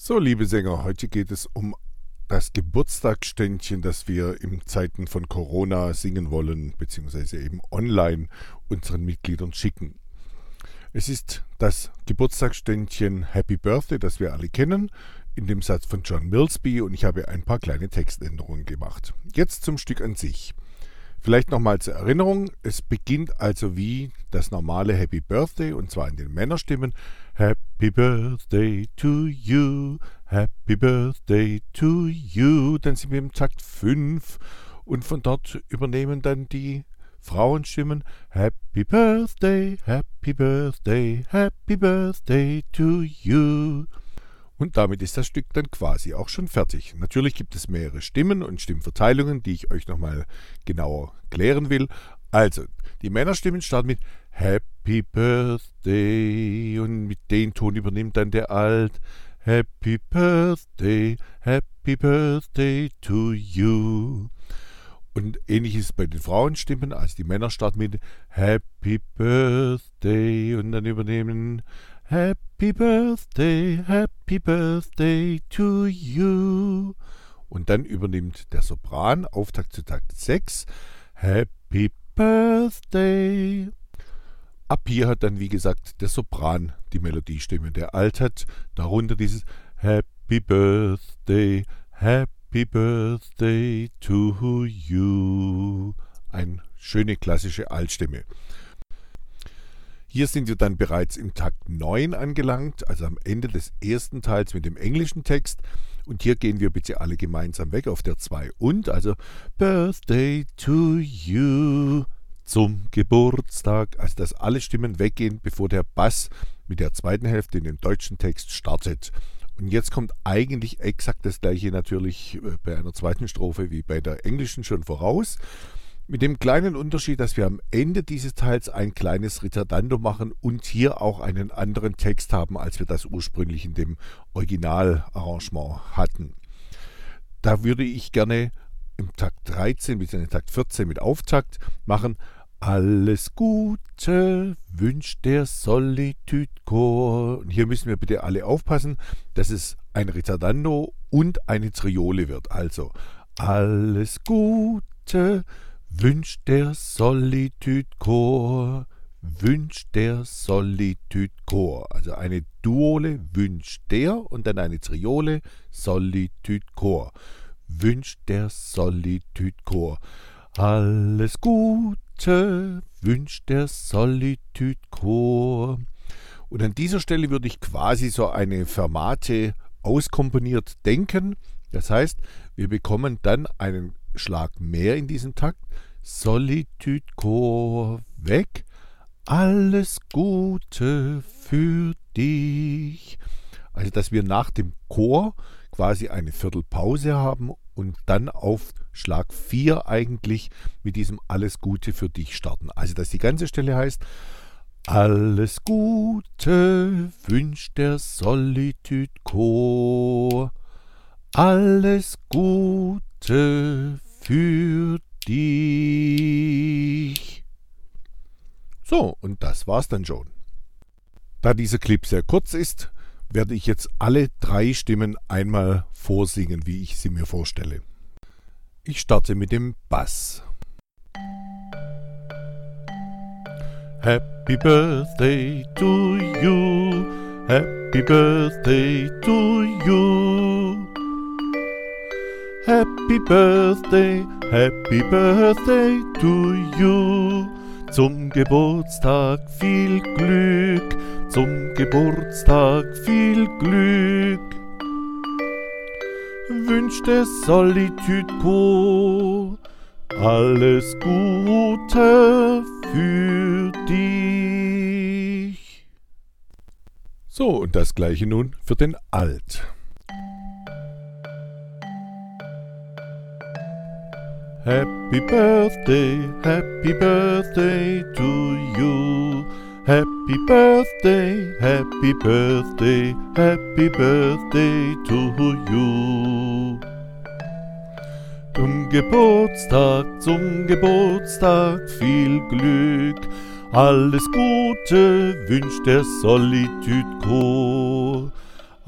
So, liebe Sänger, heute geht es um das Geburtstagsständchen, das wir in Zeiten von Corona singen wollen, beziehungsweise eben online unseren Mitgliedern schicken. Es ist das Geburtstagsständchen Happy Birthday, das wir alle kennen, in dem Satz von John Millsby und ich habe ein paar kleine Textänderungen gemacht. Jetzt zum Stück an sich. Vielleicht nochmal zur Erinnerung, es beginnt also wie das normale Happy Birthday und zwar in den Männerstimmen. Happy Birthday to you, Happy Birthday to you. Dann sind wir im Takt 5 und von dort übernehmen dann die Frauenstimmen. Happy Birthday, Happy Birthday, Happy Birthday to you. Und damit ist das Stück dann quasi auch schon fertig. Natürlich gibt es mehrere Stimmen und Stimmverteilungen, die ich euch nochmal genauer klären will. Also, die Männerstimmen starten mit Happy Birthday und mit dem Ton übernimmt dann der Alt. Happy Birthday, Happy Birthday to you. Und ähnliches bei den Frauenstimmen, also die Männer starten mit Happy Birthday und dann übernehmen Happy Birthday, Happy Birthday to you. Und dann übernimmt der Sopran Auftakt zu Takt 6 Happy Birthday. Ab hier hat dann, wie gesagt, der Sopran die Melodiestimme. Der Alt hat darunter dieses Happy Birthday, Happy Birthday to you. Eine schöne klassische Altstimme. Hier sind wir dann bereits im Takt 9 angelangt, also am Ende des ersten Teils mit dem englischen Text. Und hier gehen wir bitte alle gemeinsam weg auf der 2 und, also Birthday to you zum Geburtstag. Also dass alle Stimmen weggehen, bevor der Bass mit der zweiten Hälfte in dem deutschen Text startet. Und jetzt kommt eigentlich exakt das gleiche natürlich äh, bei einer zweiten Strophe wie bei der englischen schon voraus. Mit dem kleinen Unterschied, dass wir am Ende dieses Teils ein kleines Ritardando machen und hier auch einen anderen Text haben, als wir das ursprünglich in dem Originalarrangement hatten. Da würde ich gerne im Takt 13 bis in den Takt 14 mit Auftakt machen. Alles Gute wünscht der Solitude Chor. Und hier müssen wir bitte alle aufpassen, dass es ein Ritardando und eine Triole wird. Also alles Gute wünscht der Solitude Chor, wünscht der Solitude Chor. Also eine Duole wünscht der und dann eine Triole Solitude Chor. Wünscht der Solitude Chor. Alles Gute wünscht der Solitude Chor. Und an dieser Stelle würde ich quasi so eine Fermate auskomponiert denken. Das heißt, wir bekommen dann einen Schlag mehr in diesem Takt. Solitude Chor weg. Alles Gute für dich. Also, dass wir nach dem Chor quasi eine Viertelpause haben und dann auf Schlag 4 eigentlich mit diesem Alles Gute für dich starten. Also, dass die ganze Stelle heißt, alles Gute wünscht der Solitude Chor. Alles Gute für dich. So, und das war's dann schon. Da dieser Clip sehr kurz ist, werde ich jetzt alle drei Stimmen einmal vorsingen, wie ich sie mir vorstelle. Ich starte mit dem Bass. Happy Birthday to you, Happy Birthday to you. Happy Birthday, Happy Birthday to you. Zum Geburtstag viel Glück, zum Geburtstag viel Glück. Wünscht es Solitude. Alles Gute für dich. So, und das gleiche nun für den Alt. Happy Birthday, Happy Birthday to you. Happy Birthday, Happy Birthday, Happy Birthday to you. Zum Geburtstag, zum Geburtstag viel Glück. Alles Gute wünscht der Solitude Chor.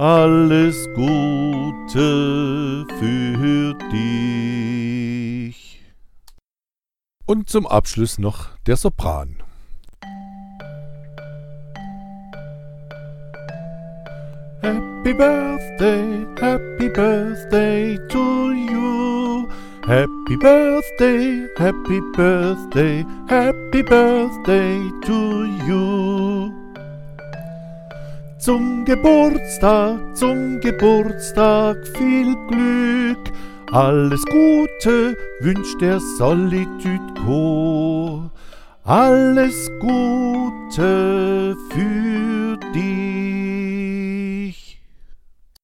alles Gute für Und zum Abschluss noch der Sopran. Happy Birthday, Happy Birthday to you. Happy Birthday, Happy Birthday, Happy Birthday to you. Zum Geburtstag, zum Geburtstag viel Glück. Alles Gute wünscht der Solitude Co. Alles Gute für dich.